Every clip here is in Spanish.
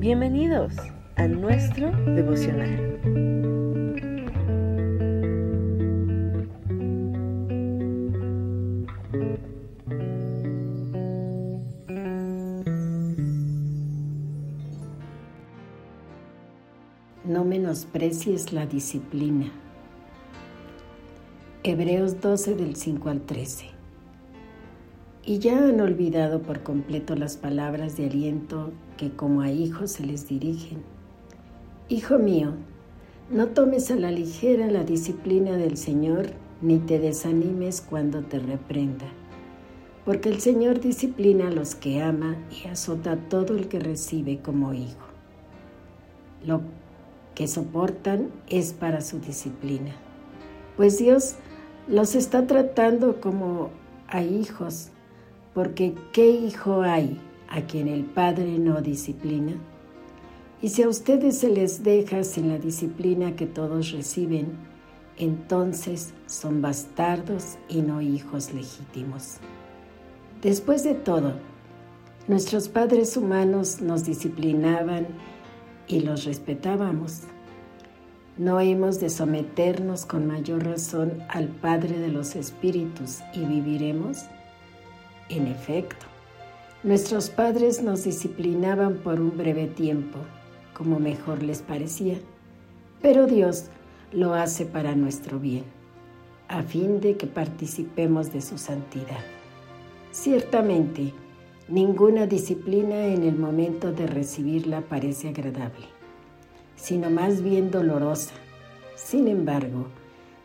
Bienvenidos a nuestro devocional. No menosprecies la disciplina. Hebreos 12 del 5 al 13. Y ya han olvidado por completo las palabras de aliento que como a hijos se les dirigen. Hijo mío, no tomes a la ligera la disciplina del Señor, ni te desanimes cuando te reprenda, porque el Señor disciplina a los que ama y azota a todo el que recibe como hijo. Lo que soportan es para su disciplina, pues Dios los está tratando como a hijos, porque ¿qué hijo hay a quien el Padre no disciplina? Y si a ustedes se les deja sin la disciplina que todos reciben, entonces son bastardos y no hijos legítimos. Después de todo, nuestros padres humanos nos disciplinaban y los respetábamos. ¿No hemos de someternos con mayor razón al Padre de los Espíritus y viviremos? En efecto, nuestros padres nos disciplinaban por un breve tiempo, como mejor les parecía, pero Dios lo hace para nuestro bien, a fin de que participemos de su santidad. Ciertamente, ninguna disciplina en el momento de recibirla parece agradable sino más bien dolorosa. Sin embargo,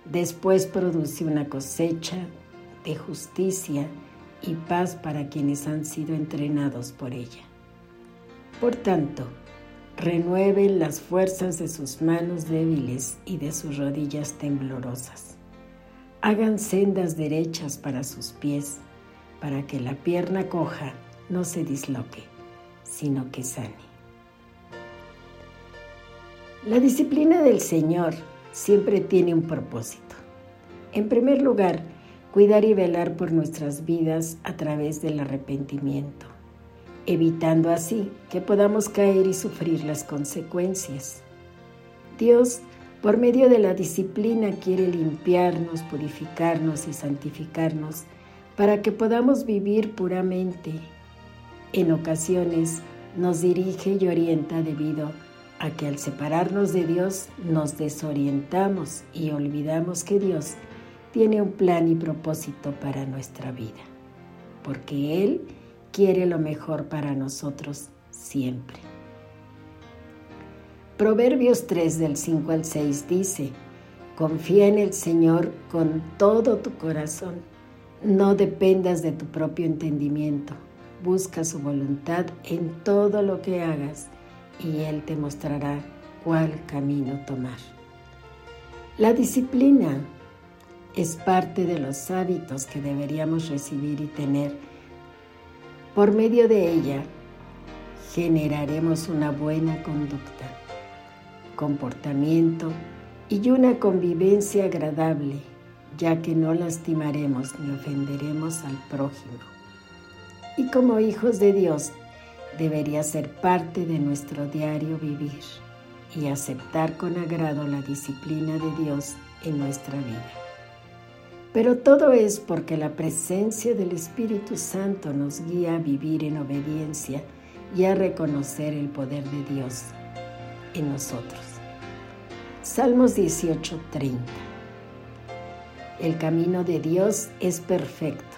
después produce una cosecha de justicia y paz para quienes han sido entrenados por ella. Por tanto, renueven las fuerzas de sus manos débiles y de sus rodillas temblorosas. Hagan sendas derechas para sus pies, para que la pierna coja no se disloque, sino que sane. La disciplina del Señor siempre tiene un propósito. En primer lugar, cuidar y velar por nuestras vidas a través del arrepentimiento, evitando así que podamos caer y sufrir las consecuencias. Dios, por medio de la disciplina, quiere limpiarnos, purificarnos y santificarnos para que podamos vivir puramente. En ocasiones nos dirige y orienta debido a que al separarnos de Dios nos desorientamos y olvidamos que Dios tiene un plan y propósito para nuestra vida, porque Él quiere lo mejor para nosotros siempre. Proverbios 3 del 5 al 6 dice, confía en el Señor con todo tu corazón, no dependas de tu propio entendimiento, busca su voluntad en todo lo que hagas y Él te mostrará cuál camino tomar. La disciplina es parte de los hábitos que deberíamos recibir y tener. Por medio de ella generaremos una buena conducta, comportamiento y una convivencia agradable, ya que no lastimaremos ni ofenderemos al prójimo. Y como hijos de Dios debería ser parte de nuestro diario vivir y aceptar con agrado la disciplina de Dios en nuestra vida. Pero todo es porque la presencia del Espíritu Santo nos guía a vivir en obediencia y a reconocer el poder de Dios en nosotros. Salmos 18:30 El camino de Dios es perfecto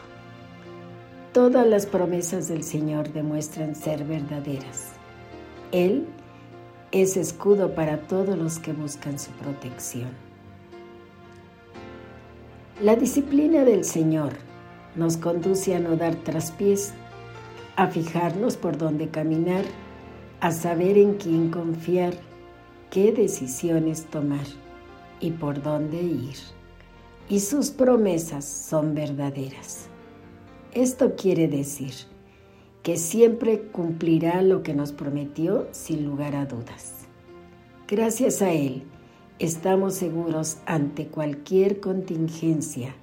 Todas las promesas del Señor demuestran ser verdaderas. Él es escudo para todos los que buscan su protección. La disciplina del Señor nos conduce a no dar traspiés, a fijarnos por dónde caminar, a saber en quién confiar, qué decisiones tomar y por dónde ir. Y sus promesas son verdaderas. Esto quiere decir que siempre cumplirá lo que nos prometió sin lugar a dudas. Gracias a Él, estamos seguros ante cualquier contingencia,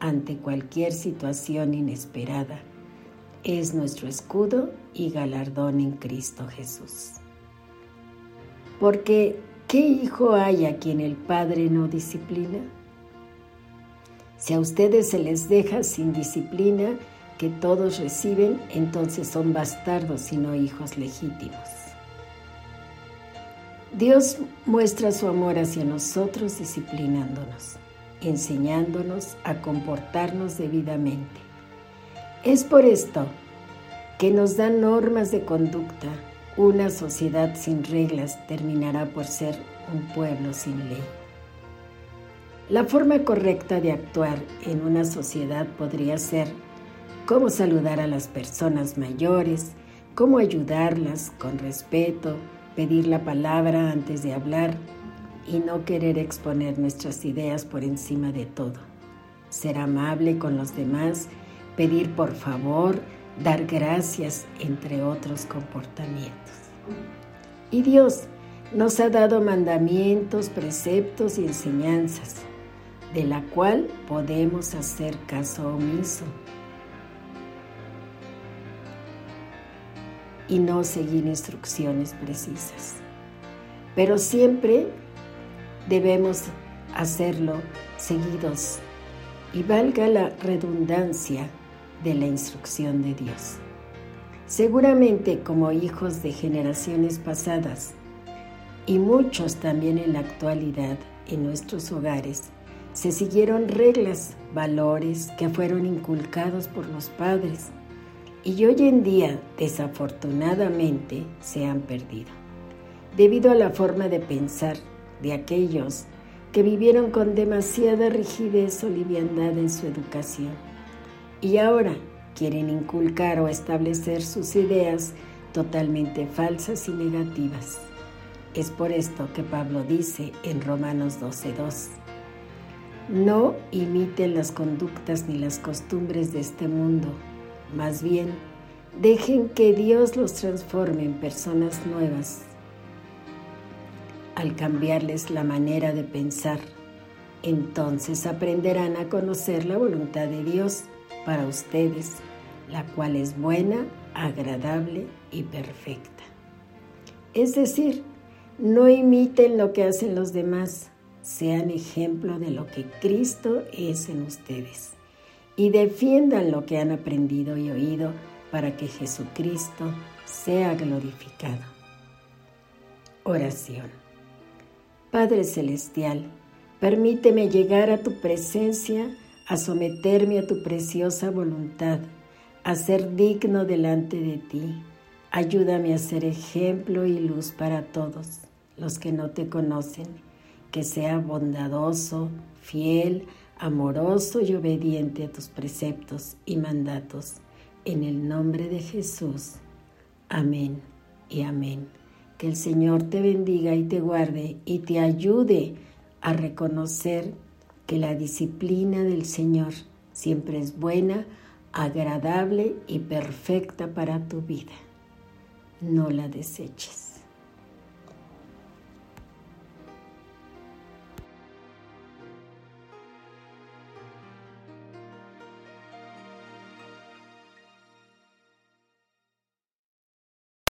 ante cualquier situación inesperada. Es nuestro escudo y galardón en Cristo Jesús. Porque, ¿qué hijo hay a quien el padre no disciplina? Si a ustedes se les deja sin disciplina que todos reciben, entonces son bastardos y no hijos legítimos. Dios muestra su amor hacia nosotros disciplinándonos, enseñándonos a comportarnos debidamente. Es por esto que nos da normas de conducta. Una sociedad sin reglas terminará por ser un pueblo sin ley. La forma correcta de actuar en una sociedad podría ser cómo saludar a las personas mayores, cómo ayudarlas con respeto, pedir la palabra antes de hablar y no querer exponer nuestras ideas por encima de todo. Ser amable con los demás, pedir por favor, dar gracias, entre otros comportamientos. Y Dios nos ha dado mandamientos, preceptos y enseñanzas, de la cual podemos hacer caso omiso y no seguir instrucciones precisas. Pero siempre debemos hacerlo seguidos y valga la redundancia de la instrucción de Dios. Seguramente como hijos de generaciones pasadas y muchos también en la actualidad en nuestros hogares, se siguieron reglas, valores que fueron inculcados por los padres y hoy en día desafortunadamente se han perdido, debido a la forma de pensar de aquellos que vivieron con demasiada rigidez o liviandad en su educación y ahora quieren inculcar o establecer sus ideas totalmente falsas y negativas. Es por esto que Pablo dice en Romanos 12:2, no imiten las conductas ni las costumbres de este mundo más bien, dejen que Dios los transforme en personas nuevas. Al cambiarles la manera de pensar, entonces aprenderán a conocer la voluntad de Dios para ustedes, la cual es buena, agradable y perfecta. Es decir, no imiten lo que hacen los demás, sean ejemplo de lo que Cristo es en ustedes y defiendan lo que han aprendido y oído para que Jesucristo sea glorificado. Oración. Padre Celestial, permíteme llegar a tu presencia, a someterme a tu preciosa voluntad, a ser digno delante de ti. Ayúdame a ser ejemplo y luz para todos los que no te conocen, que sea bondadoso, fiel, amoroso y obediente a tus preceptos y mandatos. En el nombre de Jesús. Amén y amén. Que el Señor te bendiga y te guarde y te ayude a reconocer que la disciplina del Señor siempre es buena, agradable y perfecta para tu vida. No la deseches.